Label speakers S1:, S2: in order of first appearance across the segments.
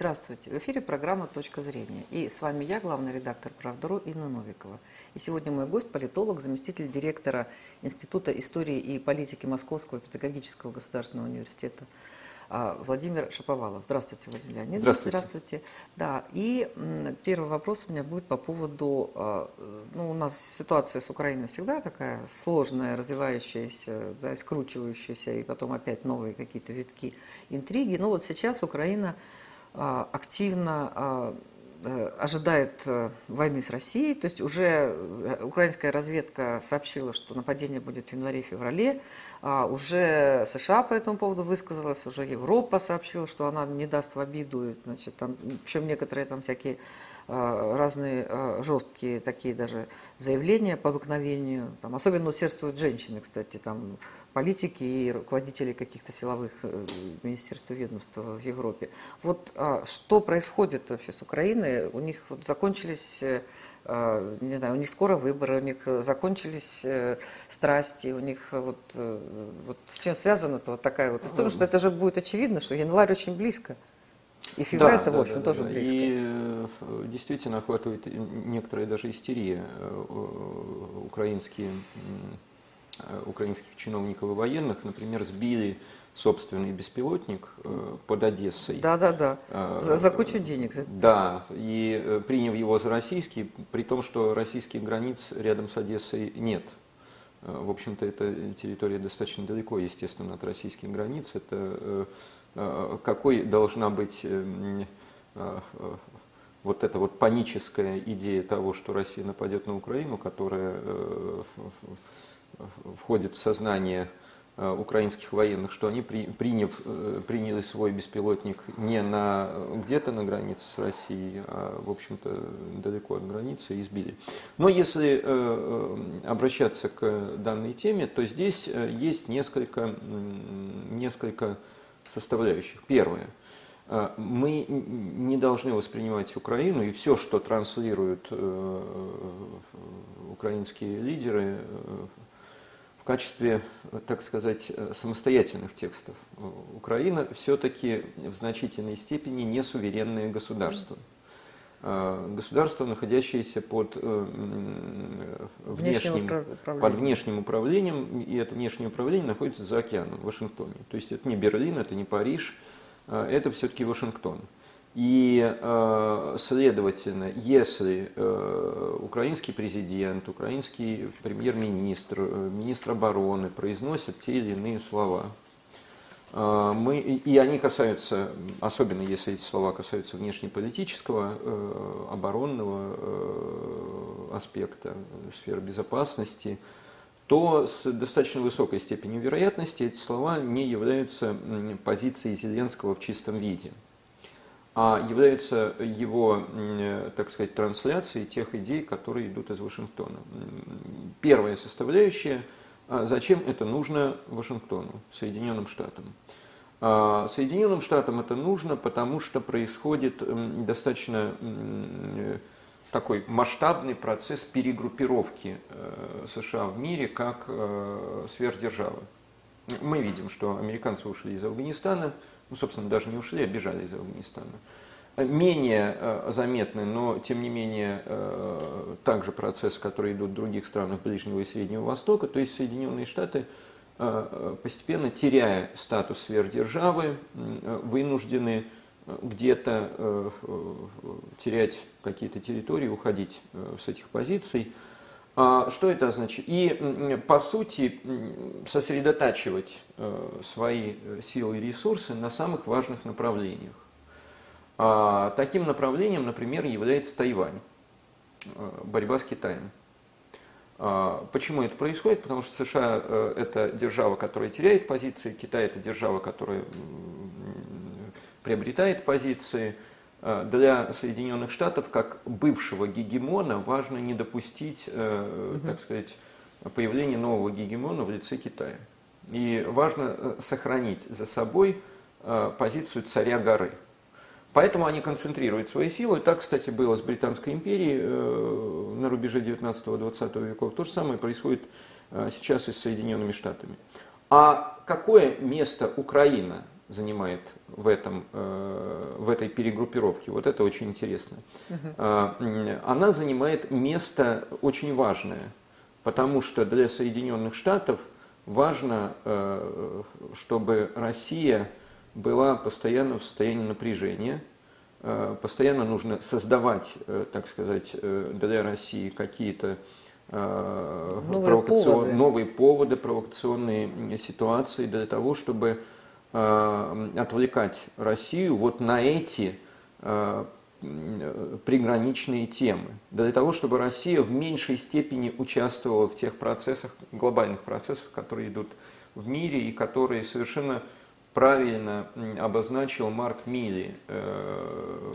S1: Здравствуйте. В эфире программа «Точка зрения». И с вами я, главный редактор «Правдару» Инна Новикова. И сегодня мой гость – политолог, заместитель директора Института истории и политики Московского педагогического государственного университета а, Владимир Шаповалов. Здравствуйте, Владимир Леонидович.
S2: Здравствуйте.
S1: Здравствуйте. Да, и первый вопрос у меня будет по поводу, а, ну, у нас ситуация с Украиной всегда такая сложная, развивающаяся, да, скручивающаяся, и потом опять новые какие-то витки интриги. Но вот сейчас Украина активно а, э, ожидает э, войны с Россией. То есть уже э, украинская разведка сообщила, что нападение будет в январе-феврале. А уже США по этому поводу высказалась, уже Европа сообщила, что она не даст в обиду. Значит, там, причем некоторые там всякие разные жесткие такие даже заявления по обыкновению. Там, особенно усердствуют женщины, кстати, там политики и руководители каких-то силовых э, министерств и ведомств в Европе. Вот что происходит вообще с Украиной? У них вот закончились э, не знаю, у них скоро выборы, у них закончились э, страсти, у них вот, вот с чем связана-то вот такая вот история, что это же будет очевидно, что январь очень близко. И февраль-то, да, в общем, да, тоже да. близко.
S2: И действительно охватывает некоторая даже истерия украинские Э, украинских чиновников и военных, например, сбили собственный беспилотник э, под Одессой.
S1: Да, да, да. За, за кучу денег.
S2: Да, и э, приняв его за российский, при том, что российских границ рядом с Одессой нет. В общем-то, эта территория достаточно далеко, естественно, от российских границ. Это какой должна быть вот эта вот паническая идея того, что Россия нападет на Украину, которая входит в сознание э, украинских военных, что они, приняв, э, приняли свой беспилотник не на, где-то на границе с Россией, а, в общем-то, далеко от границы и сбили. Но если э, обращаться к данной теме, то здесь есть несколько, несколько составляющих. Первое. Мы не должны воспринимать Украину и все, что транслируют украинские лидеры в качестве, так сказать, самостоятельных текстов. Украина все-таки в значительной степени не суверенное государство. А, государство, находящееся под э, внешним, под внешним управлением, и это внешнее управление находится за океаном, в Вашингтоне. То есть это не Берлин, это не Париж, это все-таки Вашингтон. И, э, следовательно, если э, украинский президент, украинский премьер-министр, э, министр обороны произносят те или иные слова, мы, и они касаются, особенно если эти слова касаются внешнеполитического, оборонного аспекта, сферы безопасности, то с достаточно высокой степенью вероятности эти слова не являются позицией Зеленского в чистом виде а является его, так сказать, трансляцией тех идей, которые идут из Вашингтона. Первая составляющая, а зачем это нужно Вашингтону, Соединенным Штатам. А Соединенным Штатам это нужно, потому что происходит достаточно такой масштабный процесс перегруппировки э, США в мире как э, сверхдержавы. Мы видим, что американцы ушли из Афганистана, ну, собственно, даже не ушли, а бежали из Афганистана. Менее э, заметны, но тем не менее э, также процесс, который идут в других странах Ближнего и Среднего Востока, то есть Соединенные Штаты, э, постепенно теряя статус сверхдержавы, вынуждены где-то терять какие-то территории, уходить с этих позиций. А что это означает? И, по сути, сосредотачивать э, свои силы и ресурсы на самых важных направлениях. А таким направлением, например, является Тайвань, э, борьба с Китаем. А почему это происходит? Потому что США э, – это держава, которая теряет позиции, Китай – это держава, которая приобретает позиции – Э, для Соединенных Штатов, как бывшего гегемона, важно не допустить, угу. так сказать, появления нового гегемона в лице Китая. И важно сохранить за собой позицию царя горы. Поэтому они концентрируют свои силы. Так, кстати, было с Британской империей на рубеже 19-20 веков. То же самое происходит сейчас и с Соединенными Штатами. А какое место Украина занимает в, этом, в этой перегруппировке. Вот это очень интересно. Угу. Она занимает место очень важное, потому что для Соединенных Штатов важно, чтобы Россия была постоянно в состоянии напряжения, постоянно нужно создавать, так сказать, для России какие-то
S1: новые, провокацион... поводы.
S2: новые поводы, провокационные ситуации для того, чтобы э, отвлекать Россию вот на эти э, приграничные темы, для того, чтобы Россия в меньшей степени участвовала в тех процессах, глобальных процессах, которые идут в мире и которые совершенно правильно обозначил Марк Милли, э,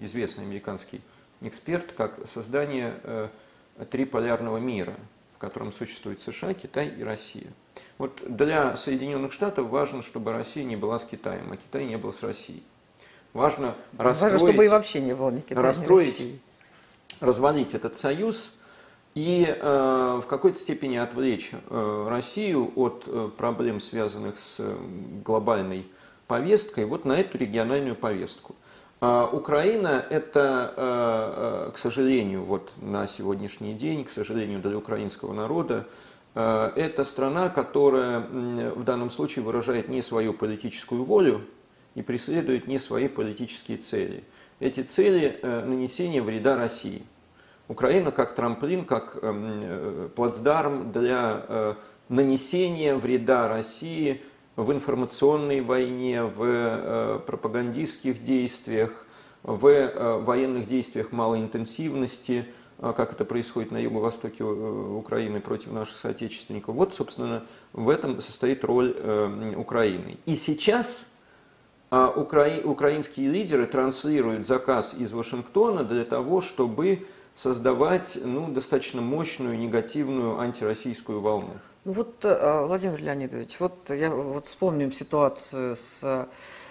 S2: известный американский эксперт, как создание триполярного мира, в котором существует США, Китай и Россия. Вот для Соединенных Штатов важно, чтобы Россия не была с Китаем, а Китай не был с Россией. Важно расстроить,
S1: важно, чтобы и вообще не было ни Китая, ни России.
S2: развалить этот союз и э, в какой-то степени отвлечь э, Россию от э, проблем, связанных с глобальной повесткой, вот на эту региональную повестку. А Украина – это, э, э, к сожалению, вот на сегодняшний день, к сожалению для украинского народа, э, это страна, которая в данном случае выражает не свою политическую волю и преследует не свои политические цели. Эти цели – нанесение вреда России. Украина как трамплин, как плацдарм для нанесения вреда России – в информационной войне, в э, пропагандистских действиях, в э, военных действиях малой интенсивности, э, как это происходит на юго-востоке Украины против наших соотечественников. Вот, собственно, в этом состоит роль Украины. И сейчас укра... украинские лидеры транслируют заказ из Вашингтона для того, чтобы создавать ну, достаточно мощную негативную антироссийскую волну.
S1: Ну вот, э, Владимир Леонидович, вот я вот вспомним ситуацию с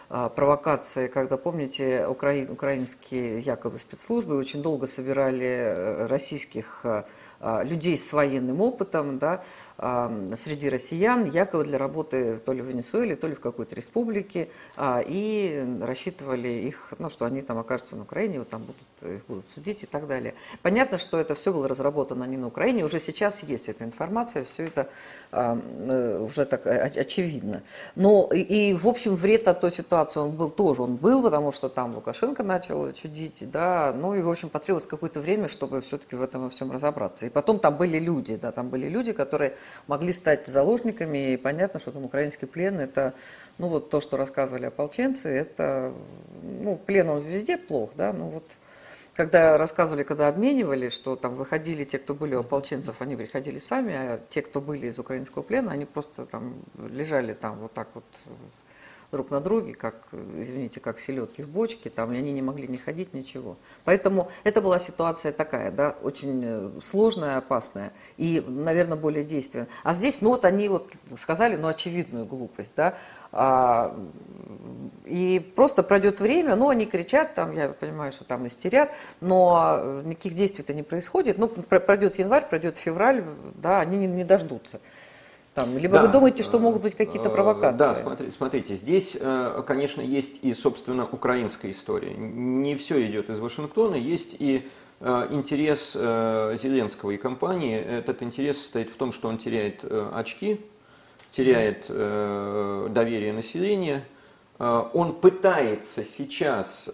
S1: а, провокацией, когда, помните, укра... украинские якобы спецслужбы очень долго собирали э, российских э, а, людей с военным опытом да, а, среди россиян, якобы для работы то ли в Венесуэле, то ли в какой-то республике, а, и рассчитывали их, ну, что они там окажутся на Украине, вот там будут, их будут судить и так далее. Понятно, что это все было разработано не на Украине, уже сейчас есть эта информация, все это э, уже так очевидно. Но и, и, в общем, вред от той ситуации он был тоже, он был, потому что там Лукашенко начал чудить, да, ну и, в общем, потребовалось какое-то время, чтобы все-таки в этом во всем разобраться. И потом там были люди, да, там были люди, которые могли стать заложниками, и понятно, что там украинский плен, это, ну вот то, что рассказывали ополченцы, это, ну, плен он везде плох, да, ну вот, когда рассказывали, когда обменивали, что там выходили те, кто были у ополченцев, они приходили сами, а те, кто были из украинского плена, они просто там лежали там вот так вот друг на друге, как, извините, как селедки в бочке, там они не могли не ходить, ничего. Поэтому это была ситуация такая, да, очень э, сложная, опасная и, наверное, более действенная. А здесь, ну вот они вот сказали, ну, очевидную глупость, да, а, и просто пройдет время, ну, они кричат, там, я понимаю, что там истерят, но никаких действий-то не происходит. Ну, пройдет январь, пройдет февраль, да, они не, не дождутся. Там, либо да, вы думаете, что могут быть какие-то э, провокации?
S2: Да, смотри, смотрите, здесь, э, конечно, есть и, собственно, украинская история. Не все идет из Вашингтона, есть и э, интерес Зеленского и компании. Этот интерес состоит в том, что он теряет очки, теряет доверие населения. Он пытается сейчас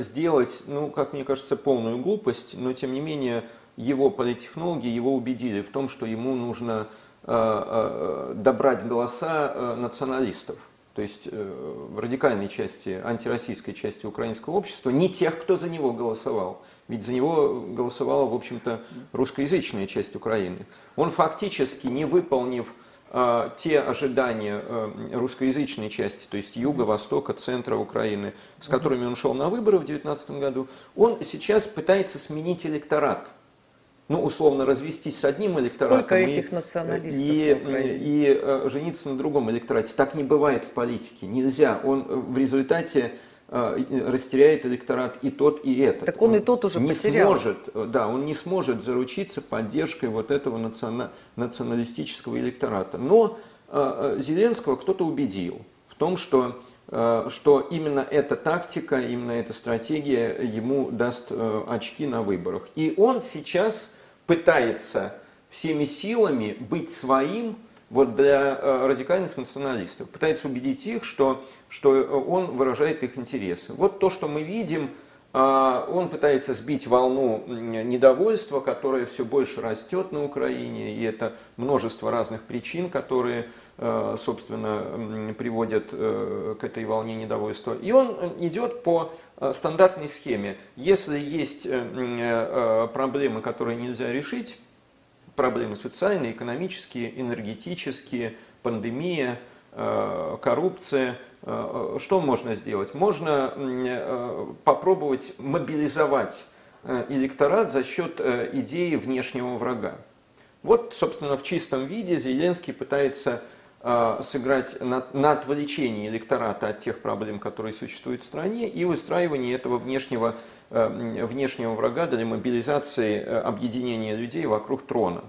S2: сделать, ну, как мне кажется, полную глупость, но, тем не менее, его политтехнологи его убедили в том, что ему нужно добрать голоса э, националистов, то есть в радикальной части, антироссийской части украинского общества, не тех, кто за него голосовал. Ведь за него голосовала, в общем-то, русскоязычная часть Украины. Он фактически, не выполнив те ожидания русскоязычной части, то есть юга, востока, центра Украины, с которыми он шел на выборы в 2019 году, он сейчас пытается сменить электорат – ну, условно, развестись с одним электоратом
S1: Сколько этих националистов
S2: и, и, и э, жениться на другом электорате. Так не бывает в политике. Нельзя. Он э, в результате э, растеряет электорат и тот, и этот.
S1: Так он, он и тот уже
S2: не
S1: потерял.
S2: Сможет, да, он не сможет заручиться поддержкой вот этого националистического электората. Но Зеленского кто-то убедил том, что, что именно эта тактика, именно эта стратегия ему даст очки на выборах. И он сейчас пытается всеми силами быть своим, вот для э, радикальных националистов, пытается убедить их, что, что он выражает их интересы. Вот то, что мы видим, э, он пытается сбить волну недовольства, которое все больше растет на Украине, и это множество разных причин, которые, э, собственно, приводят к этой волне недовольства. И он идет по стандартной схеме. Если есть проблемы, которые нельзя решить, проблемы социальные, экономические, энергетические, пандемия, э, коррупция. Э, что можно сделать? Можно э, попробовать мобилизовать электорат за счет идеи внешнего врага. Вот, собственно, в чистом виде Зеленский пытается сыграть на, на отвлечении электората от тех проблем, которые существуют в стране, и выстраивание этого внешнего Э, внешнего врага для мобилизации э, объединения людей вокруг трона.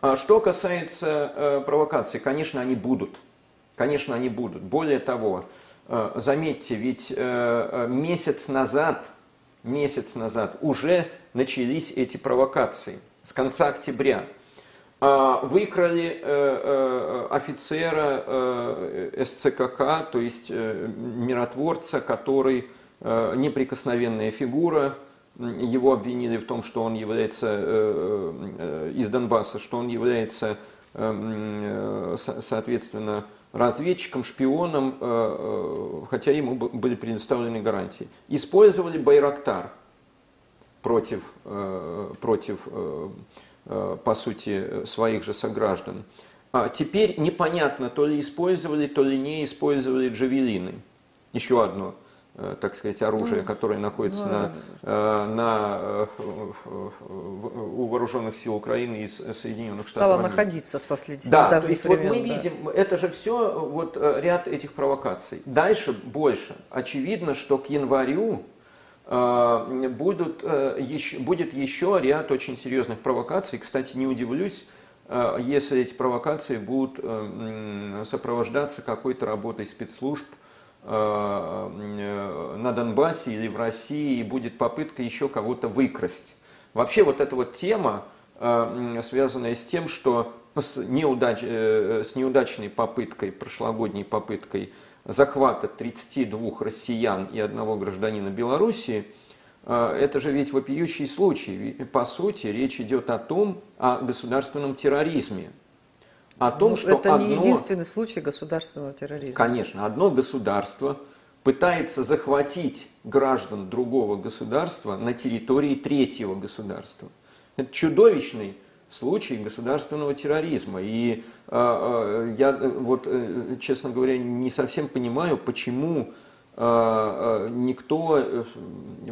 S2: А что касается э, провокаций, конечно, они будут. Конечно, они будут. Более того, заметьте, ведь месяц назад, месяц назад уже начались эти провокации с конца октября. А, выкрали офицера СЦКК, то есть миротворца, который Э, неприкосновенная фигура, его обвинили в том, что он является э, э, из Донбасса, что он является, соответственно, разведчиком, шпионом, хотя ему были предоставлены гарантии. Использовали Байрактар против, против по сути, своих же сограждан. А теперь непонятно, то ли использовали, то ли не использовали джавелины. Еще одно Э, так сказать, оружие, которое находится на, э, на, э, у вооруженных сил Украины и Соединенных Штатов.
S1: Стало находиться с последних
S2: Да, то есть времен, вот мы да. видим, это же все вот ряд этих провокаций. Дальше больше. Очевидно, что к январю будут, еще, будет еще ряд очень серьезных провокаций. Кстати, не удивлюсь, если эти провокации будут сопровождаться какой-то работой спецслужб, Э, э, на Донбассе или в России, и будет попытка еще кого-то выкрасть. Вообще вот эта вот тема, э, связанная с тем, что с, неудач, с неудачной попыткой, прошлогодней попыткой захвата 32 россиян и одного гражданина Белоруссии, это же ведь вопиющий случай. По сути, речь идет о том, о государственном терроризме,
S1: о том, ну, что это одно, не единственный случай государственного терроризма.
S2: Конечно, одно государство пытается захватить граждан другого государства на территории третьего государства. Это чудовищный случай государственного терроризма. И э, я вот, э, честно говоря, не совсем понимаю, почему э, никто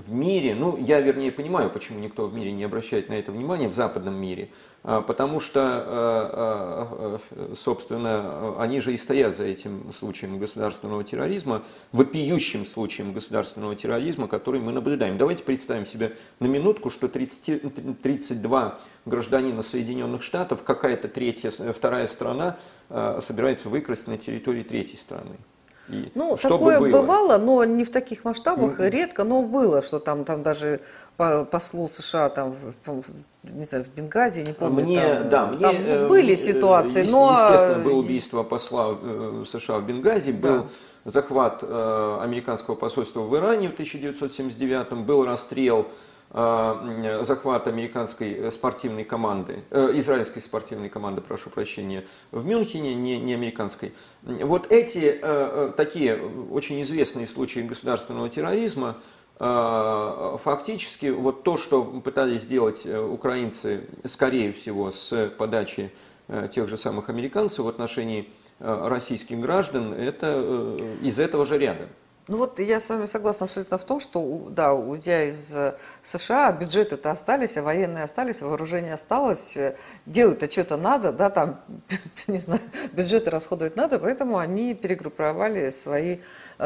S2: в мире, ну я вернее понимаю, почему никто в мире не обращает на это внимание, в западном мире, а, потому что, а, а, собственно, они же и стоят за этим случаем государственного терроризма, вопиющим случаем государственного терроризма, который мы наблюдаем. Давайте представим себе на минутку, что 30, 32 гражданина Соединенных Штатов, какая-то третья, вторая страна собирается выкрасть на территории третьей страны.
S1: И ну, такое было? бывало, но не в таких масштабах, mm-hmm. редко, но было, что там, там даже послу США там, в, не знаю, в Бенгази, не помню.
S2: Мне,
S1: там,
S2: да, мне, там
S1: э, были ситуации, но...
S2: Естественно, было убийство посла э, США в Бенгази, был да. захват э, американского посольства в Иране в 1979 был расстрел Э, захват американской спортивной команды, э, израильской спортивной команды, прошу прощения, в Мюнхене, не, не американской. Вот эти э, такие очень известные случаи государственного терроризма, фактически вот то, что пытались сделать украинцы, скорее всего, с подачи тех же самых американцев в отношении российских граждан, это из этого же ряда.
S1: Ну вот я с вами согласна абсолютно в том, что, да, уйдя из э, США, бюджеты-то остались, а военные остались, вооружение осталось, э, делать-то что-то надо, да, там, не знаю, бюджеты расходовать надо, поэтому они перегруппировали свои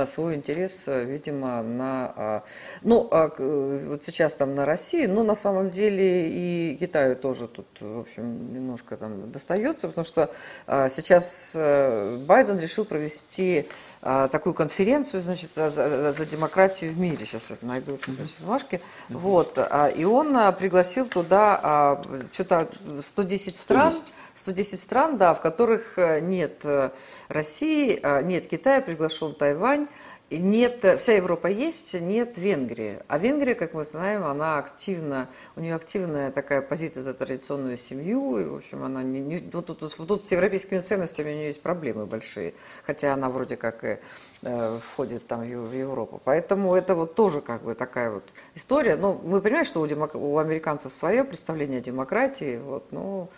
S1: свой интерес, видимо, на... Ну, вот сейчас там на России, но на самом деле и Китаю тоже тут, в общем, немножко там достается, потому что сейчас Байден решил провести такую конференцию, значит, за, за демократию в мире. Сейчас это найду, значит, бумажки. Вот. И он пригласил туда что-то 110 стран. 110. 110 стран, да, в которых э, нет э, России, э, нет Китая, приглашен Тайвань, нет, вся Европа есть, нет Венгрии. А Венгрия, как мы знаем, она активна, у нее активная такая позиция за традиционную семью, и, в общем, она не, не вот тут, тут, с европейскими ценностями у нее есть проблемы большие, хотя она вроде как и э, входит там в Европу. Поэтому это вот тоже как бы такая вот история. Ну, мы понимаем, что у, демок... у американцев свое представление о демократии, вот, ну... Но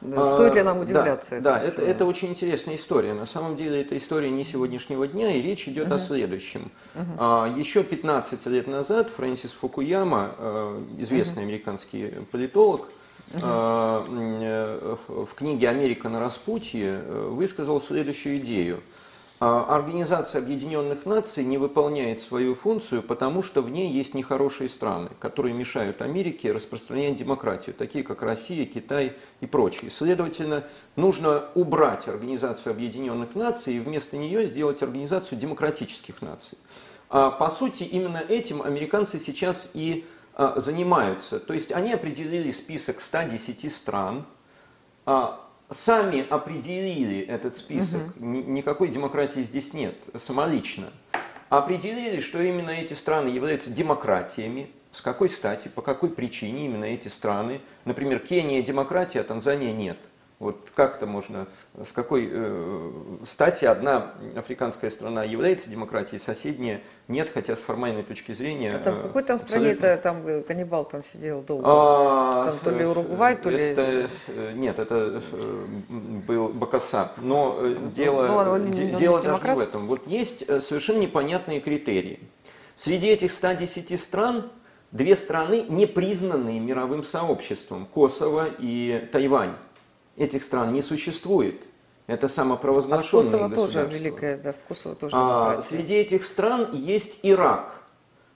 S1: да, стоит ли нам удивляться?
S2: Да, да это, это очень интересная история. На самом деле это история не сегодняшнего дня, и речь идет uh-huh. о следующем. А, еще 15 лет назад Фрэнсис Фукуяма, э, известный uh-huh. американский политолог, uh-huh. в книге «Америка на распутье» высказал следующую идею – а Организация Объединенных Наций не выполняет свою функцию, потому что в ней есть нехорошие страны, которые мешают Америке распространять демократию, такие как Россия, Китай и прочие. Следовательно, нужно убрать Организацию Объединенных Наций и вместо нее сделать Организацию Демократических Наций. А по сути, именно этим американцы сейчас и а, занимаются. То есть они определили список 110 стран, а, сами определили этот список, угу. никакой демократии здесь нет, самолично. Определили, что именно эти страны являются демократиями, с какой стати, по какой причине именно эти страны. Например, Кения демократия, а Танзания нет – вот как это можно, с какой э, стати одна африканская страна является демократией, соседняя нет, хотя с формальной точки зрения...
S1: А там в какой там стране это там э, каннибал там сидел долго? А, там то ли Уругвай, то ли...
S2: Это, э, нет, это э, был Бакаса. Но дело, Но он, де, он дело даже не в этом. Вот есть совершенно непонятные критерии. Среди этих 110 стран две страны, не признанные мировым сообществом, Косово и Тайвань этих стран не существует. Это самопровозглашенные а в Косово
S1: тоже великая, да, в Косово тоже
S2: а, Среди этих стран есть Ирак,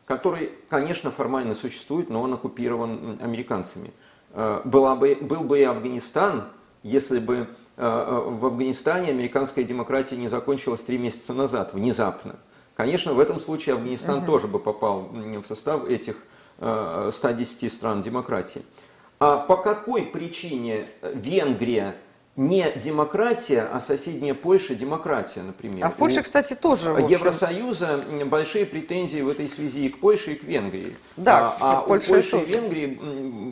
S2: который, конечно, формально существует, но он оккупирован американцами. А, была бы, был бы и Афганистан, если бы а, в Афганистане американская демократия не закончилась три месяца назад, внезапно. Конечно, в этом случае Афганистан угу. тоже бы попал в состав этих 110 стран демократии. А по какой причине Венгрия не демократия, а соседняя Польша демократия, например.
S1: А в Польше, У кстати, тоже.
S2: В Евросоюза большие претензии в этой связи и к Польше, и к Венгрии.
S1: Да,
S2: а, а Польша у Польши тоже. и Венгрии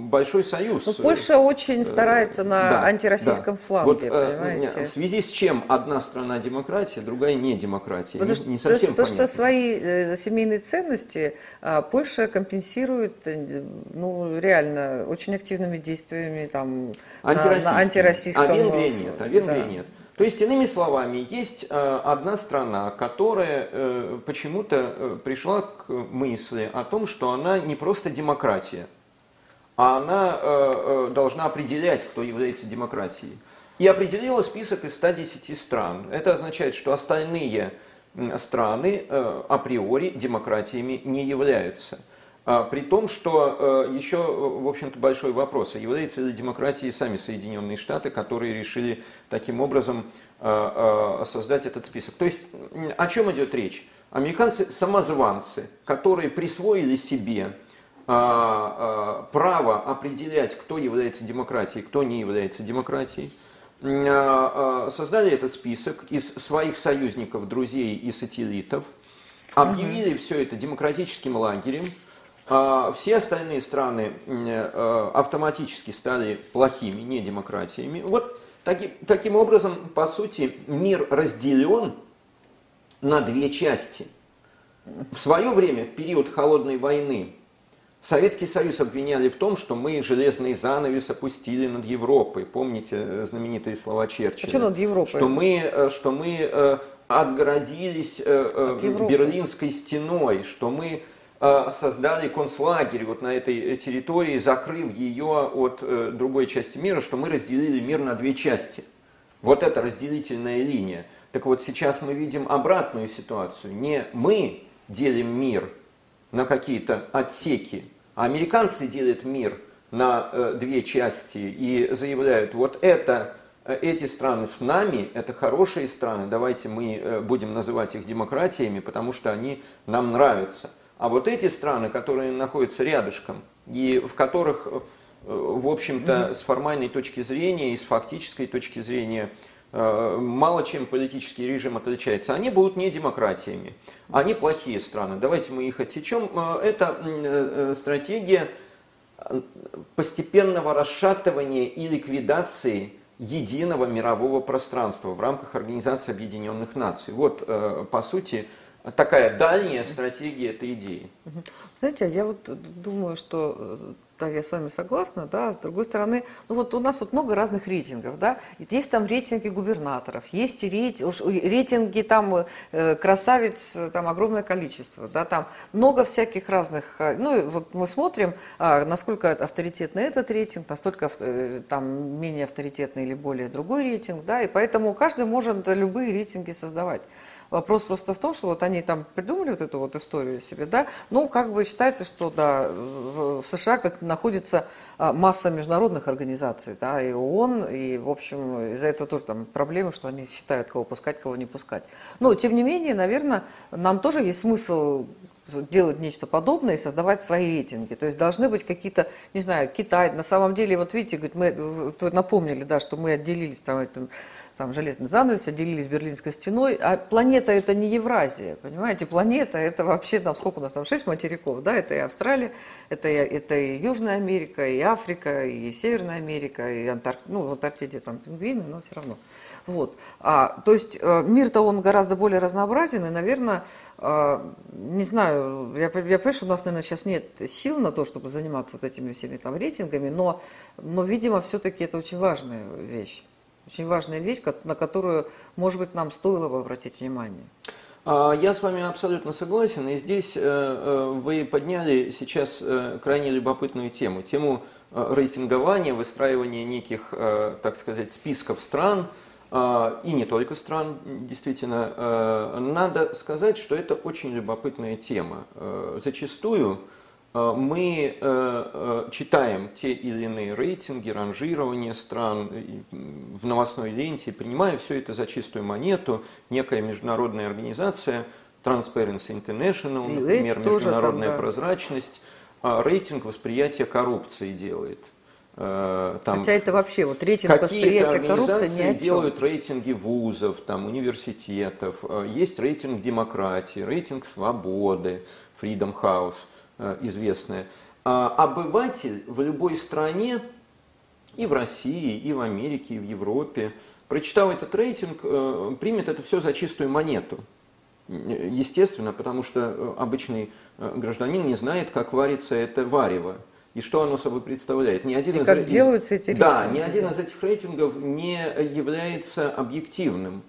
S2: большой союз. Но
S1: ну, Польша очень старается на да, антироссийском да. фланге, вот, э,
S2: понимаете? В связи с чем одна страна демократия, другая не демократия.
S1: Потому, не, не совсем потому, потому что свои э, семейные ценности а, Польша компенсирует э, ну, реально очень активными действиями там, на, на антироссийском
S2: а Венгрии нет, а Венгрии да. нет. То есть, иными словами, есть э, одна страна, которая э, почему-то э, пришла к мысли о том, что она не просто демократия, а она должна определять, кто является демократией. И определила список из 110 стран. Это означает, что остальные страны априори демократиями не являются. А, при том, что э, еще, в общем-то, большой вопрос, являются ли демократией сами Соединенные Штаты, которые решили таким образом э, э, создать этот список. То есть о чем идет речь? Американцы самозванцы, которые присвоили себе право определять, кто является демократией, кто не является демократией, создали этот список из своих союзников, друзей и сателлитов, объявили все это демократическим лагерем, все остальные страны э, автоматически стали плохими, не демократиями. Вот таки, таким образом, по сути, мир разделен на две части. В свое время, в период холодной войны, Советский Союз обвиняли в том, что мы железный занавес опустили над Европой. Помните э, знаменитые слова Черчилля? А
S1: что над Европой?
S2: Что мы, э, что мы отгородились От Берлинской стеной, что мы создали концлагерь вот на этой территории, закрыв ее от э, другой части мира, что мы разделили мир на две части. Вот это разделительная линия. Так вот, сейчас мы видим обратную ситуацию. Не мы делим мир на какие-то отсеки, а американцы делят мир на э, две части и заявляют, вот это, э, эти страны с нами, это хорошие страны, давайте мы э, будем называть их демократиями, потому что они нам нравятся. А вот эти страны, которые находятся рядышком, и в которых, э, в общем-то, mm-hmm. с формальной точки зрения и с фактической точки зрения Э, мало чем политический режим отличается, они будут не демократиями. Они плохие страны. Давайте мы их отсечем. Э, это стратегия постепенного расшатывания и ликвидации единого мирового пространства в рамках Организации Объединенных Наций. Вот, по сути, такая дальняя стратегия этой идеи.
S1: Знаете, я вот думаю, что да, я с вами согласна, да, с другой стороны, ну вот у нас вот много разных рейтингов, да, есть там рейтинги губернаторов, есть рейтинги, рейтинги там э, красавиц, там огромное количество, да, там много всяких разных, э, ну вот мы смотрим, э, насколько авторитетный этот рейтинг, настолько э, там менее авторитетный или более другой рейтинг, да, и поэтому каждый может любые рейтинги создавать. Вопрос просто в том, что вот они там придумали вот эту вот историю себе, да, ну, как бы считается, что, да, в, США как находится а, масса международных организаций, да, и ООН, и, в общем, из-за этого тоже там проблемы, что они считают, кого пускать, кого не пускать. Но, тем не менее, наверное, нам тоже есть смысл делать нечто подобное и создавать свои рейтинги. То есть должны быть какие-то, не знаю, Китай. На самом деле, вот видите, говорит, мы напомнили, да, что мы отделились там этим там железный занавес, отделились Берлинской стеной, а планета это не Евразия, понимаете, планета это вообще, там сколько у нас там, шесть материков, да, это и Австралия, это и, это и Южная Америка, и Африка, и Северная Америка, и Антарктида, ну, в Антарктиде там пингвины, но все равно. Вот. А, то есть э, мир-то он гораздо более разнообразен, и, наверное, а, не знаю, я, я понимаю, что у нас, наверное, сейчас нет сил на то, чтобы заниматься вот этими всеми там рейтингами, но, но видимо, все-таки это очень важная вещь. Очень важная вещь, на которую, может быть, нам стоило бы обратить внимание.
S2: А, я с вами абсолютно согласен, и здесь э, э, вы подняли сейчас э, крайне любопытную тему, тему рейтингования, выстраивания неких, так сказать, списков стран, и не только стран, действительно. Надо сказать, что это очень любопытная тема. Зачастую мы э, э, читаем те или иные рейтинги, ранжирование стран в новостной ленте, принимая все это за чистую монету, некая международная организация, Transparency International, например, международная там, да. прозрачность, рейтинг восприятия коррупции делает.
S1: Там Хотя это вообще вот рейтинг восприятия коррупции
S2: ни о чем. делают рейтинги вузов, там, университетов, есть рейтинг демократии, рейтинг свободы, Freedom House – Э, известная. А обыватель в любой стране, и в России, и в Америке, и в Европе, прочитав этот рейтинг, э, примет это все за чистую монету. Естественно, потому что э, обычный гражданин не знает, как варится это варево и что оно собой представляет.
S1: Ни один и из, как из, делаются эти рейтинги.
S2: Да, ни один из этих рейтингов не является объективным.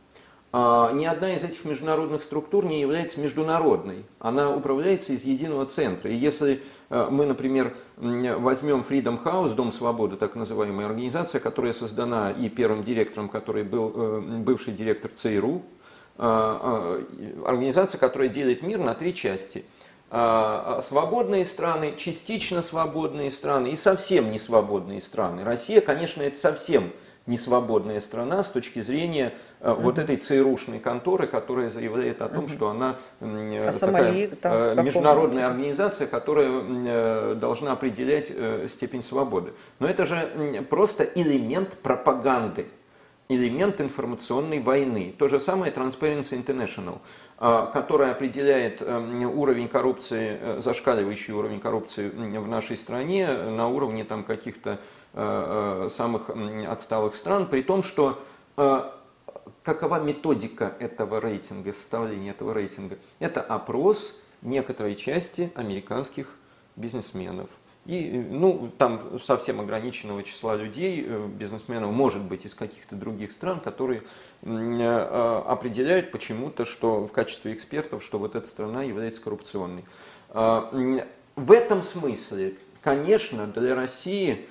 S2: А, ни одна из этих международных структур не является международной. Она управляется из единого центра. И если э, мы, например, возьмем Freedom House, Дом свободы, так называемая организация, которая создана и первым директором, который был э, бывший директор ЦРУ, э, организация, которая делит мир на три части. Свободные страны, частично свободные страны и совсем не свободные страны. Россия, конечно, это совсем несвободная страна с точки зрения э, вот этой ЦРУшной конторы, которая заявляет о том, что она
S1: а такая Сомали, там,
S2: э, международная организация, которая э, должна определять степень свободы. Но это же просто элемент пропаганды элемент информационной войны. То же самое Transparency International, которая определяет уровень коррупции, зашкаливающий уровень коррупции в нашей стране на уровне там каких-то Э, э, самых отсталых стран, при том, что э, какова методика этого рейтинга, составления этого рейтинга? Это опрос некоторой части американских бизнесменов. И, ну, там совсем ограниченного числа людей, бизнесменов, может быть, из каких-то других стран, которые определяют почему-то, что в качестве экспертов, что вот эта страна является коррупционной. В этом смысле, конечно, для России –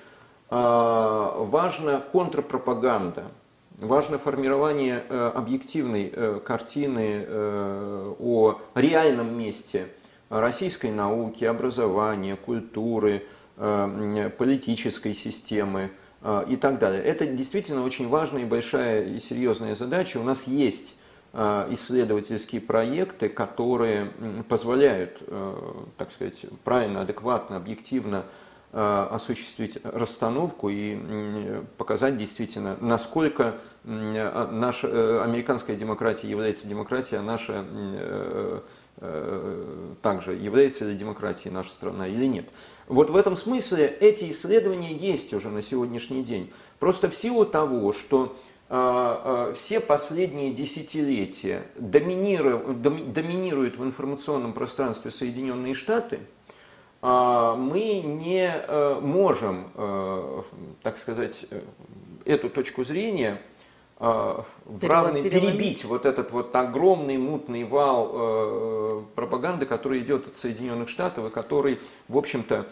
S2: важна контрпропаганда. важно формирование объективной картины о реальном месте российской науки, образования, культуры, политической системы и так далее. Это действительно очень важная и большая и серьезная задача. У нас есть исследовательские проекты, которые позволяют, так сказать, правильно, адекватно, объективно Э, осуществить расстановку и показать действительно, насколько а, наша э, американская демократия является демократией, а наша э, также является ли демократией наша страна или нет. Вот в этом смысле эти исследования есть уже на сегодняшний день. Просто в силу того, что все последние десятилетия доминируют, в информационном пространстве Соединенные Штаты – а, мы не э, можем, э, так сказать, э, эту точку зрения в равной перебить вот этот вот огромный мутный вал пропаганды, который идет от Соединенных Штатов и который, в общем-то,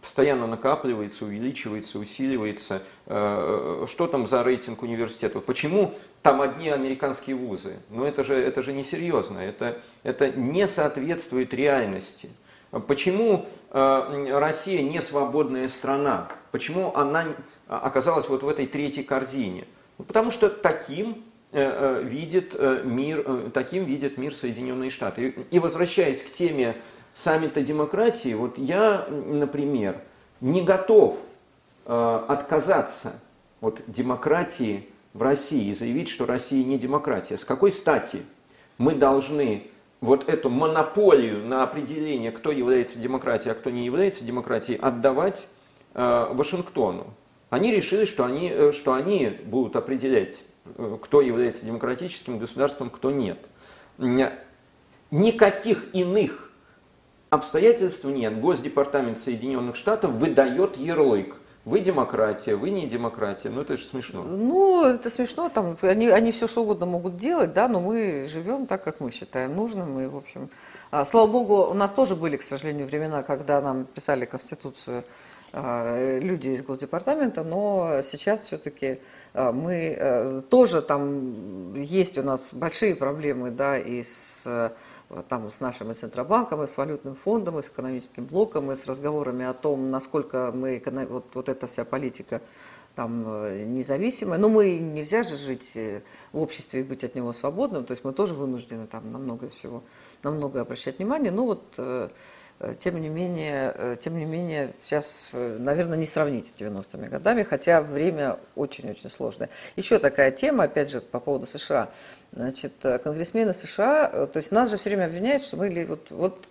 S2: постоянно накапливается, увеличивается, усиливается. Что там за рейтинг университетов? Почему там одни американские вузы? Ну это же, это же несерьезно, это, это не соответствует реальности. Почему э, Россия не свободная страна? Почему она оказалась вот в этой третьей корзине? Ну, потому что таким э, э, видит мир, таким видит мир Соединенные Штаты. И возвращаясь к теме саммита демократии, вот я, например, не готов отказаться от демократии в России и заявить, что Россия не демократия. С какой стати мы должны вот эту монополию на определение, кто является демократией, а кто не является демократией, отдавать э, Вашингтону. Они решили, что они, э, что они будут определять, э, кто является демократическим государством, кто нет. Никаких иных обстоятельств нет. Госдепартамент Соединенных Штатов выдает ярлык вы демократия, вы не демократия. Ну, это же смешно.
S1: Ну, это смешно. Там, они, они все что угодно могут делать, да, но мы живем так, как мы считаем нужным. И, в общем, а, слава богу, у нас тоже были, к сожалению, времена, когда нам писали Конституцию а, люди из Госдепартамента, но сейчас все-таки а, мы а, тоже там есть у нас большие проблемы, да, и с там с нашим и Центробанком, и с валютным фондом, и с экономическим блоком, и с разговорами о том, насколько мы, вот, вот эта вся политика там э, независимая. Но мы нельзя же жить э, в обществе и быть от него свободным, то есть мы тоже вынуждены там на много всего, на многое обращать внимание. Ну вот э, тем не менее, тем не менее, сейчас, наверное, не сравнить с 90-ми годами, хотя время очень-очень сложное. Еще такая тема, опять же, по поводу США. Значит, конгрессмены США, то есть нас же все время обвиняют, что мы вот, вот,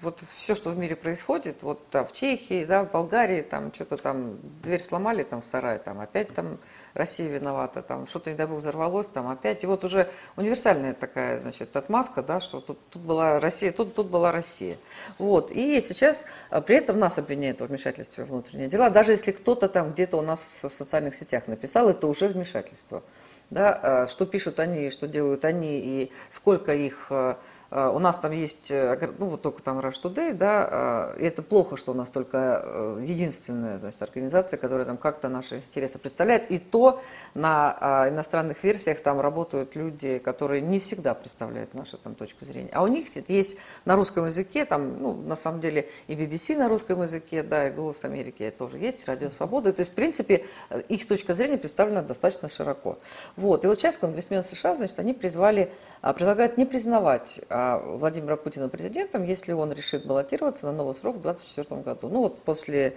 S1: вот все, что в мире происходит, вот там в Чехии, да, в Болгарии, там что-то там, дверь сломали там в сарае, там опять там Россия виновата, там что-то, не дай бог, взорвалось, там опять. И вот уже универсальная такая, значит, отмазка, да, что тут, тут была Россия, тут, тут была Россия. Вот. И сейчас а, при этом нас обвиняют во вмешательстве в внутренние дела. Даже если кто-то там где-то у нас в социальных сетях написал, это уже вмешательство. Да, а, что пишут они, что делают они, и сколько их а, у нас там есть, э, ну вот только там Rush Today, да, а, и это плохо, что у нас только э, единственная, значит, организация, которая там как-то наши интересы представляет, и то на а, иностранных версиях там работают люди, которые не всегда представляют нашу там точку зрения, а у них есть на русском языке, там, ну, на самом деле и BBC на русском языке, да, и Голос Америки тоже есть, Радио Свобода, то есть, в принципе, их точка зрения представлена достаточно широко. Вот, и вот сейчас конгрессмены США, значит, они призвали, предлагают не признавать а Владимира Путина президентом, если он решит баллотироваться на новый срок в 2024 году. Ну вот после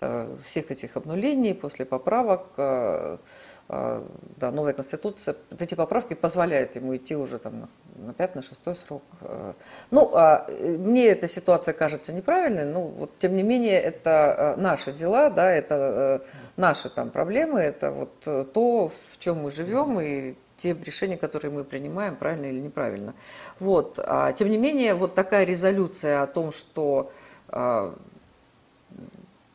S1: э, всех этих обнулений, после поправок, э, э, да, новая конституция, эти поправки позволяют ему идти уже там на, на 5 на 6 срок. Ну, а мне эта ситуация кажется неправильной, но вот тем не менее это наши дела, да, это наши там проблемы, это вот то, в чем мы живем и те решения, которые мы принимаем, правильно или неправильно. Вот. А, тем не менее, вот такая резолюция о том, что а,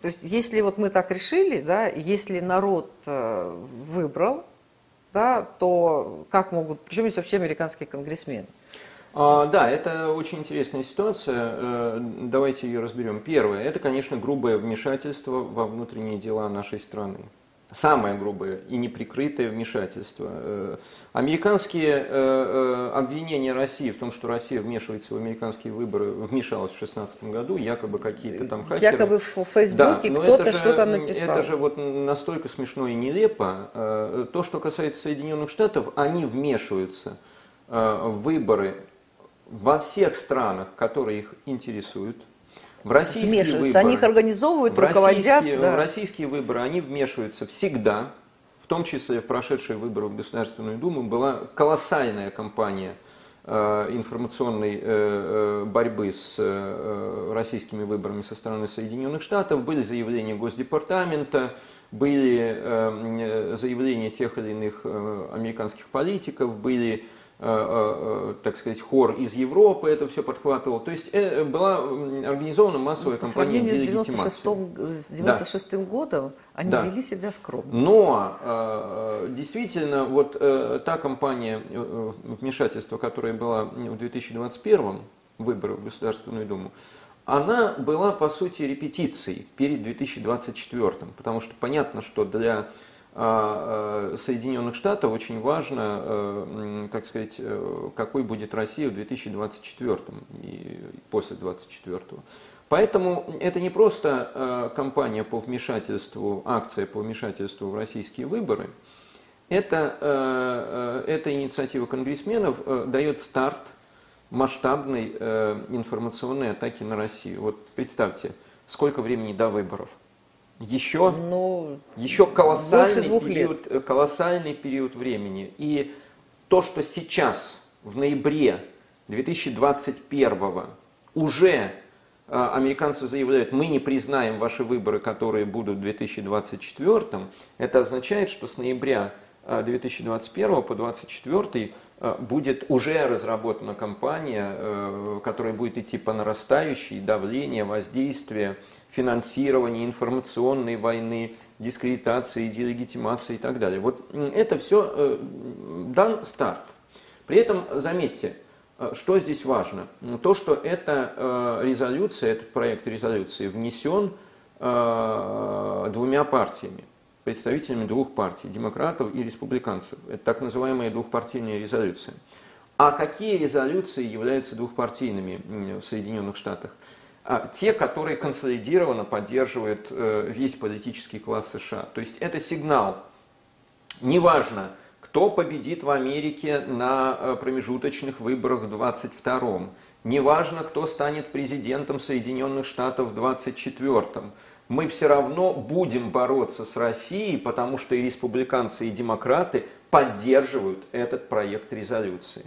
S1: то есть, если вот мы так решили, да, если народ а, выбрал, да, то как могут, причем есть вообще американские конгрессмены?
S2: А, да, это очень интересная ситуация. Э, давайте ее разберем. Первое, это, конечно, грубое вмешательство во внутренние дела нашей страны. Самое грубое и неприкрытое вмешательство. Э, американские э, э, обвинения России в том, что Россия вмешивается в американские выборы, вмешалась в 2016 году, якобы какие-то там хакеры.
S1: Якобы в Фейсбуке да, кто-то что-то написал.
S2: Это же вот настолько смешно и нелепо. То, что касается Соединенных Штатов, они вмешиваются в выборы во всех странах, которые их интересуют. В российские вмешиваются,
S1: выборы, они их организовывают, в руководят.
S2: Российские, да. В российские выборы они вмешиваются всегда, в том числе в прошедшие выборы в Государственную Думу, была колоссальная кампания э, информационной э, э, борьбы с российскими выборами со стороны Соединенных Штатов, были заявления Госдепартамента, были заявления тех или иных американских политиков, были так сказать, хор из Европы это все подхватывал. То есть была организована массовая кампания
S1: По сравнению с 96, с 96 да. годом они да. вели себя скромно.
S2: Но действительно вот та кампания вмешательства, которая была в 2021 выборы в Государственную Думу, она была по сути репетицией перед 2024, потому что понятно, что для э, Соединенных Штатов очень важно, э, так сказать, э, какой будет Россия в 2024 и после 2024. Поэтому это не просто кампания по вмешательству, акция по вмешательству в российские выборы, это, эта инициатива конгрессменов дает старт масштабной информационной атаки на Россию. Вот представьте, сколько времени до выборов – еще, ну, еще колоссальный, период, лет. колоссальный период времени. И то, что сейчас, в ноябре 2021 уже а, американцы заявляют, мы не признаем ваши выборы, которые будут в 2024, это означает, что с ноября 2021 а, по 2024 а, будет уже разработана кампания, э, которая будет идти по нарастающей, давление, воздействие, финансирования информационной войны, дискредитации, делегитимации и так далее. Вот это все э, дан старт. При этом, заметьте, э, что здесь важно? То, что эта э, резолюция, этот проект резолюции внесен двумя партиями, представителями двух партий, демократов и республиканцев. Это так называемая двухпартийная резолюция. А какие резолюции являются двухпартийными в Соединенных Штатах? А, те, которые консолидированно поддерживают э, весь политический класс США. То есть это сигнал. Неважно, кто победит в Америке на э, промежуточных выборах в 22-м. Неважно, кто станет президентом Соединенных Штатов в 24-м. Мы все равно будем бороться с Россией, потому что и республиканцы, и демократы поддерживают этот проект резолюции.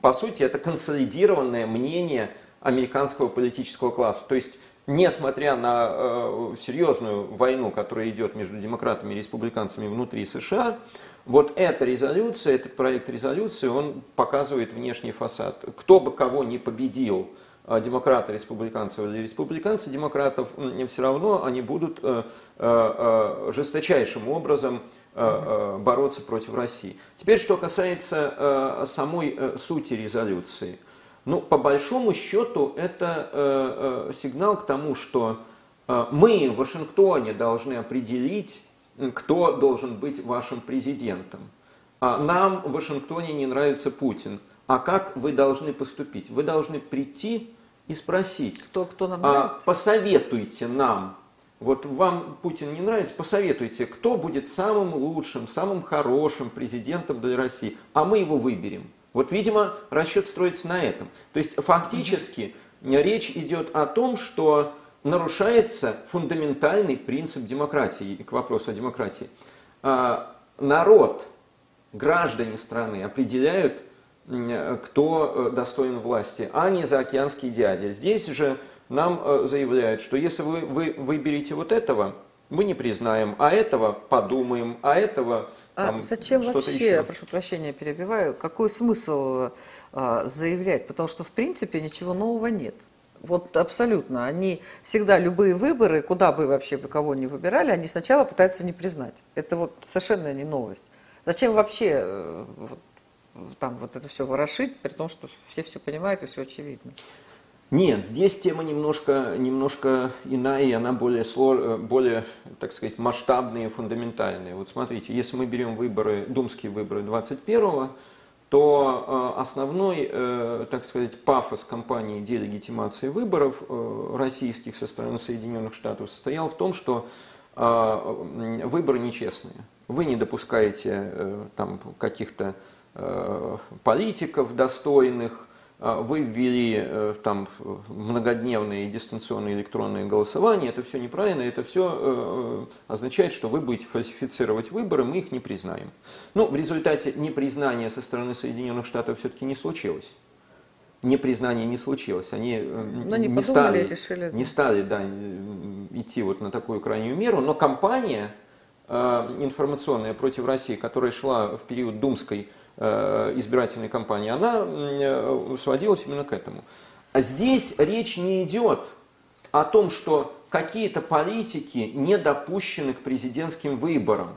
S2: По сути, это консолидированное мнение американского политического класса. То есть, несмотря на э, серьезную войну, которая идет между демократами и республиканцами внутри США, вот эта резолюция, этот проект резолюции, он показывает внешний фасад. Кто бы кого не победил, демократы, республиканцев или республиканцы демократов, все равно они будут э, э, жесточайшим образом бороться против России. Теперь, что касается самой сути резолюции – ну, по большому счету, это э, э, сигнал к тому, что э, мы в Вашингтоне должны определить, кто должен быть вашим президентом. А нам в Вашингтоне не нравится Путин. А как вы должны поступить? Вы должны прийти и спросить.
S1: Кто, кто нам а?
S2: Посоветуйте нам. Вот вам Путин не нравится, посоветуйте, кто будет самым лучшим, самым хорошим президентом для России, а мы его выберем. Вот, видимо, расчет строится на этом. То есть фактически речь идет о том, что нарушается фундаментальный принцип демократии, к вопросу о демократии. А, народ, граждане страны определяют, кто э, достоин власти, а не заокеанские дяди. Здесь же нам э, заявляют, что если вы, вы выберете вот этого, мы не признаем, а этого подумаем, а этого
S1: а зачем вообще, еще? прошу прощения, перебиваю, какой смысл а, заявлять? Потому что, в принципе, ничего нового нет. Вот абсолютно. Они всегда, любые выборы, куда бы вообще бы кого ни выбирали, они сначала пытаются не признать. Это вот совершенно не новость. Зачем вообще э, вот, там вот это все ворошить, при том, что все все понимают и все очевидно?
S2: Нет, здесь тема немножко, немножко иная, и она более, более, так сказать, масштабная и фундаментальная. Вот смотрите, если мы берем выборы, думские выборы 21-го, то э, основной, э, так сказать, пафос кампании делегитимации выборов э, российских со стороны Соединенных Штатов состоял в том, что выборы нечестные. Вы не допускаете там каких-то политиков достойных, а, вы ввели э, там многодневные дистанционные электронные голосования, это все неправильно, это все э, означает, что вы будете фальсифицировать выборы, мы их не признаем. Ну, в результате непризнания со стороны Соединенных Штатов все-таки не случилось. Непризнание не случилось. Они,
S1: э, но не, не стали, решили.
S2: Не стали да, идти вот на такую крайнюю меру, но кампания информационная против России, которая шла в период думской Э, избирательной кампании, она э, сводилась именно к этому. А здесь речь не идет о том, что какие-то политики не допущены к президентским выборам,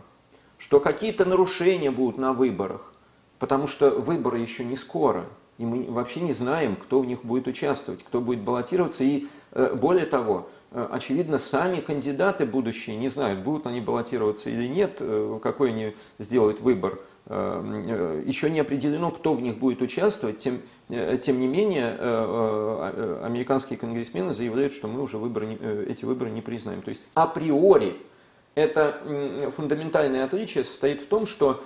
S2: что какие-то нарушения будут на выборах, потому что выборы еще не скоро, и мы вообще не знаем, кто в них будет участвовать, кто будет баллотироваться, и э, более того, очевидно, сами кандидаты будущие не знают, будут они баллотироваться или нет, какой они сделают выбор – Э, еще не определено, кто в них будет участвовать, тем, э, тем не менее э, американские конгрессмены заявляют, что мы уже выборы, эти выборы не признаем. То есть априори это фундаментальное отличие состоит в том, что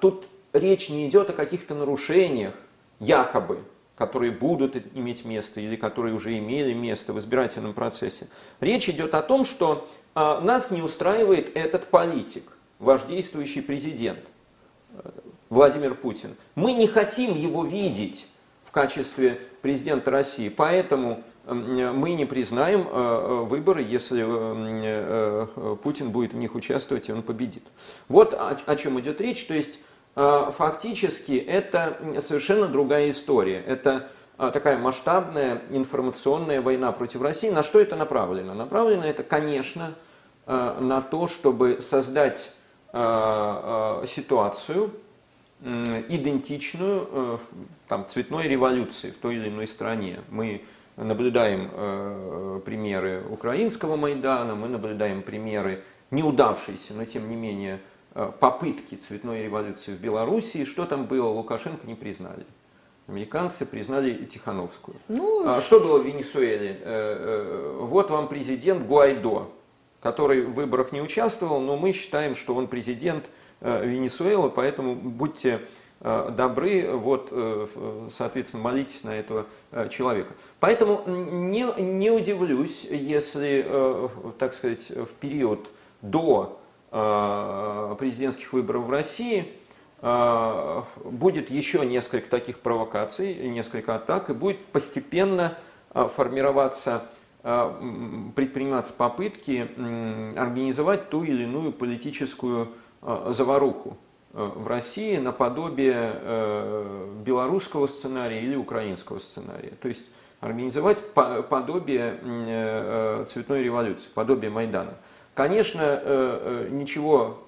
S2: тут речь не идет о каких-то нарушениях, якобы, которые будут иметь место или которые уже имели место в избирательном процессе. Речь идет о том, что нас не устраивает этот политик, ваш действующий президент – Владимир Путин. Мы не хотим его видеть в качестве президента России, поэтому мы не признаем э, э, выборы, если э, Путин будет в них участвовать и он победит. Вот о чем идет речь. То есть фактически это совершенно другая история. Это такая масштабная информационная война против России. На что это направлено? Направлено это, конечно, на то, чтобы создать ситуацию, идентичную э, там, цветной революции в той или иной стране. Мы наблюдаем э, примеры украинского Майдана, мы наблюдаем примеры неудавшиеся, но тем не менее э, попытки цветной революции в Белоруссии. Что там было, Лукашенко не признали. Американцы признали Тихановскую. Ну... А что было в Венесуэле? Вот вам президент Гуайдо, который в выборах не участвовал, но мы считаем, что он президент Э, Венесуэлы, поэтому будьте э, добры, вот, э, соответственно, молитесь на этого человека. Поэтому не, не удивлюсь, если, так сказать, в период до президентских выборов в России будет еще несколько таких провокаций, несколько атак, и будет постепенно формироваться предприниматься попытки организовать ту или иную политическую Э, заваруху э, в России наподобие э, белорусского сценария или украинского сценария. То есть организовать подобие цветной революции, подобие Майдана. Конечно, ничего,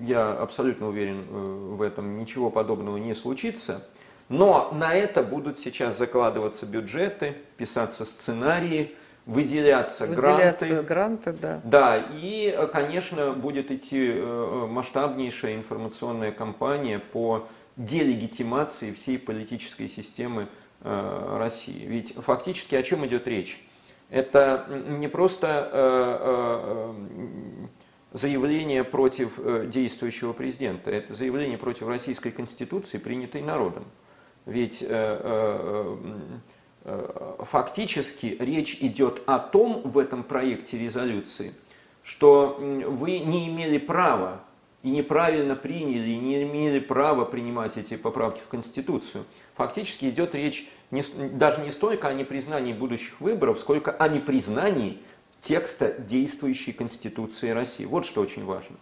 S2: я абсолютно уверен в этом, ничего подобного не случится, но на это будут сейчас закладываться бюджеты, писаться сценарии, выделяться,
S1: выделяться гранты. гранты да.
S2: да, и, конечно, будет идти э, масштабнейшая информационная кампания по делегитимации всей политической системы э, России. Ведь фактически о чем идет речь? Это не просто э, заявление против действующего президента, это заявление против Российской Конституции, принятой народом. Ведь Э, фактически речь идет о том в этом проекте резолюции, что вы не имели права и неправильно приняли, и не имели права принимать эти поправки в Конституцию. Фактически идет речь не, даже не столько о непризнании будущих выборов, сколько о непризнании текста действующей Конституции России. Вот что очень важно.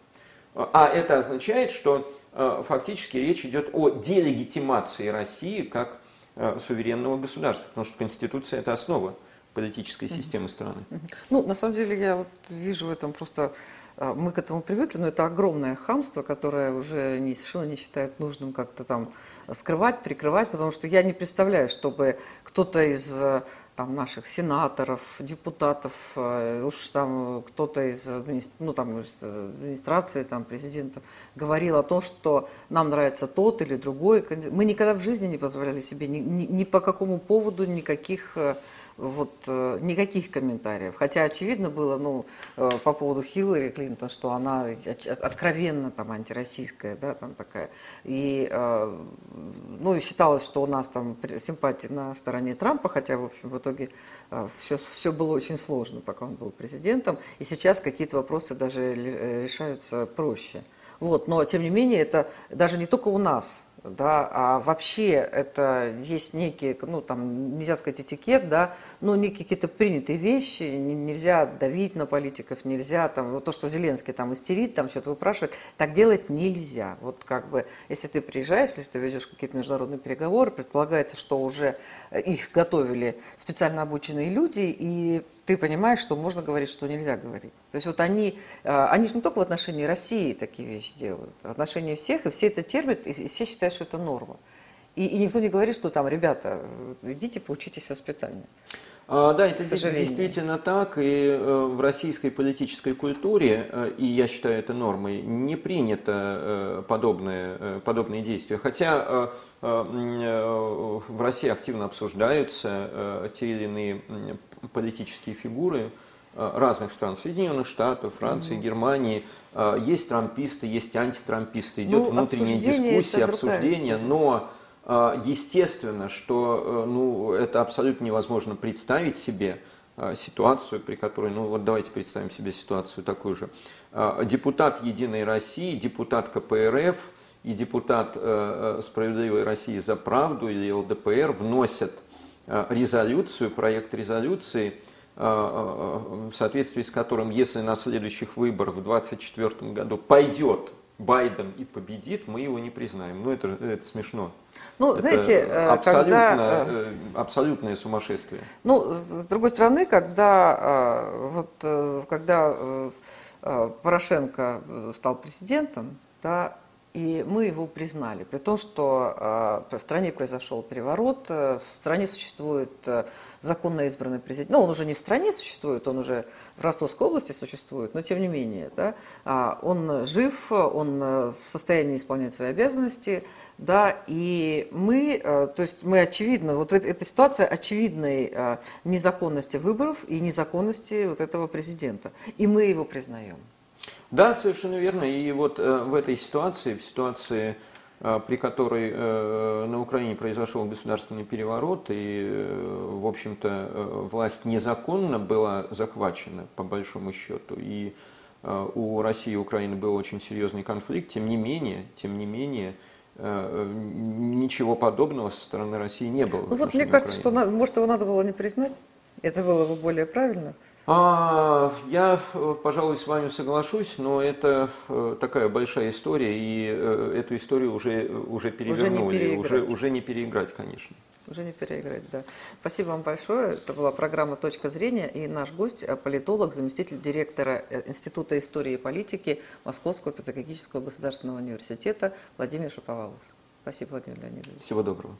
S2: А это означает, что э, фактически речь идет о делегитимации России как Э, суверенного государства, потому что Конституция – это основа политической системы страны.
S1: Ну, на самом деле, я вот вижу в этом просто... а, Мы к этому привыкли, но это огромное хамство, которое уже не, совершенно не считают нужным как-то там скрывать, прикрывать, потому что я не представляю, чтобы кто-то из э, там, наших сенаторов, депутатов, э, уж там кто-то из, ну, там, из администрации, там, президента говорил о том, что нам нравится тот или другой. Мы никогда в жизни не позволяли себе ни, ни- ни по какому поводу никаких э, вот э, никаких комментариев. Хотя очевидно было, ну, э, по поводу Хиллари Клинтон, что она откровенно там антироссийская, да, там такая. И, э, ну, считалось, что у нас там симпатии на стороне Трампа, хотя, в общем, в итоге все, все было очень сложно, пока он был президентом. И сейчас какие-то вопросы даже решаются проще. Вот, но тем не менее это даже не только у нас, да, а вообще это есть некие, ну там нельзя сказать этикет, да, но некие какие-то принятые вещи, нельзя давить на политиков, нельзя там, вот то, что Зеленский там истерит, там что-то выпрашивает, так делать нельзя. Вот как бы, если ты приезжаешь, если ты ведешь какие-то международные переговоры, предполагается, что уже их готовили специально обученные люди, и ты понимаешь, что можно говорить, что нельзя говорить. То есть вот они, э, они же не только в отношении России такие вещи делают, в отношении всех, и все это терпят, и все считают, что это норма. И, и никто не говорит, что там, ребята, э, идите поучитесь воспитанию.
S2: А, да, это действительно так, и э, в российской политической культуре, и я считаю это нормой, не принято подобные, подобные действия. Хотя в России активно обсуждаются те или иные политические фигуры, э, разных стран, Соединенных Штатов, Франции, Германии. Э, Есть трамписты, есть антитрамписты, идет
S1: Ну,
S2: внутренняя дискуссия, обсуждение, но а, Естественно, что э, ну, это абсолютно невозможно представить себе ситуацию, при которой, ну вот давайте представим себе ситуацию такую же. Депутат Единой России, депутат КПРФ и депутат э, э, Справедливой России за правду или ЛДПР вносят э, резолюцию, проект резолюции, э, э, в соответствии с которым, если на следующих выборах в 2024 году пойдет Байден и победит, мы его не признаем. Ну, это, это смешно.
S1: Ну,
S2: Это
S1: знаете, э,
S2: абсолютно,
S1: когда... э,
S2: э, абсолютное сумасшествие.
S1: Ну, с другой стороны, когда, э, вот, э, когда э, э, Порошенко э, стал президентом, да, и мы его признали, при том, что э, в стране произошел переворот, э, в стране существует э, законно избранный президент. Ну, он уже не в стране существует, он уже в Ростовской области существует, но тем не менее, да, а, он жив, он в состоянии исполнять свои обязанности, да, и мы, то есть мы очевидно, вот эт- эта ситуация очевидной незаконности выборов и незаконности вот этого президента, и мы его признаем.
S2: Да, совершенно верно. И вот э, в этой ситуации, в ситуации, э, при которой э, на Украине произошел государственный переворот, и, в общем-то, власть незаконно была захвачена, по большому счету, и у России и Украины был очень серьезный конфликт, тем не менее, тем не менее, ничего подобного со стороны России не было.
S1: Ну вот мне кажется, что,
S2: Украины.
S1: на- может, его надо было не признать, это было бы более правильно.
S2: А, я, э, пожалуй, с вами соглашусь, но это э, такая большая история, и э, эту историю уже, уже перевернули, уже,
S1: переиграть.
S2: уже не переиграть, конечно.
S1: Уже не переиграть, да. Спасибо вам большое. Это была программа «Точка зрения» и наш гость, политолог, заместитель директора Института истории и политики Московского педагогического государственного университета Владимир Шаповалов. Спасибо, Владимир Леонидович.
S2: Всего доброго.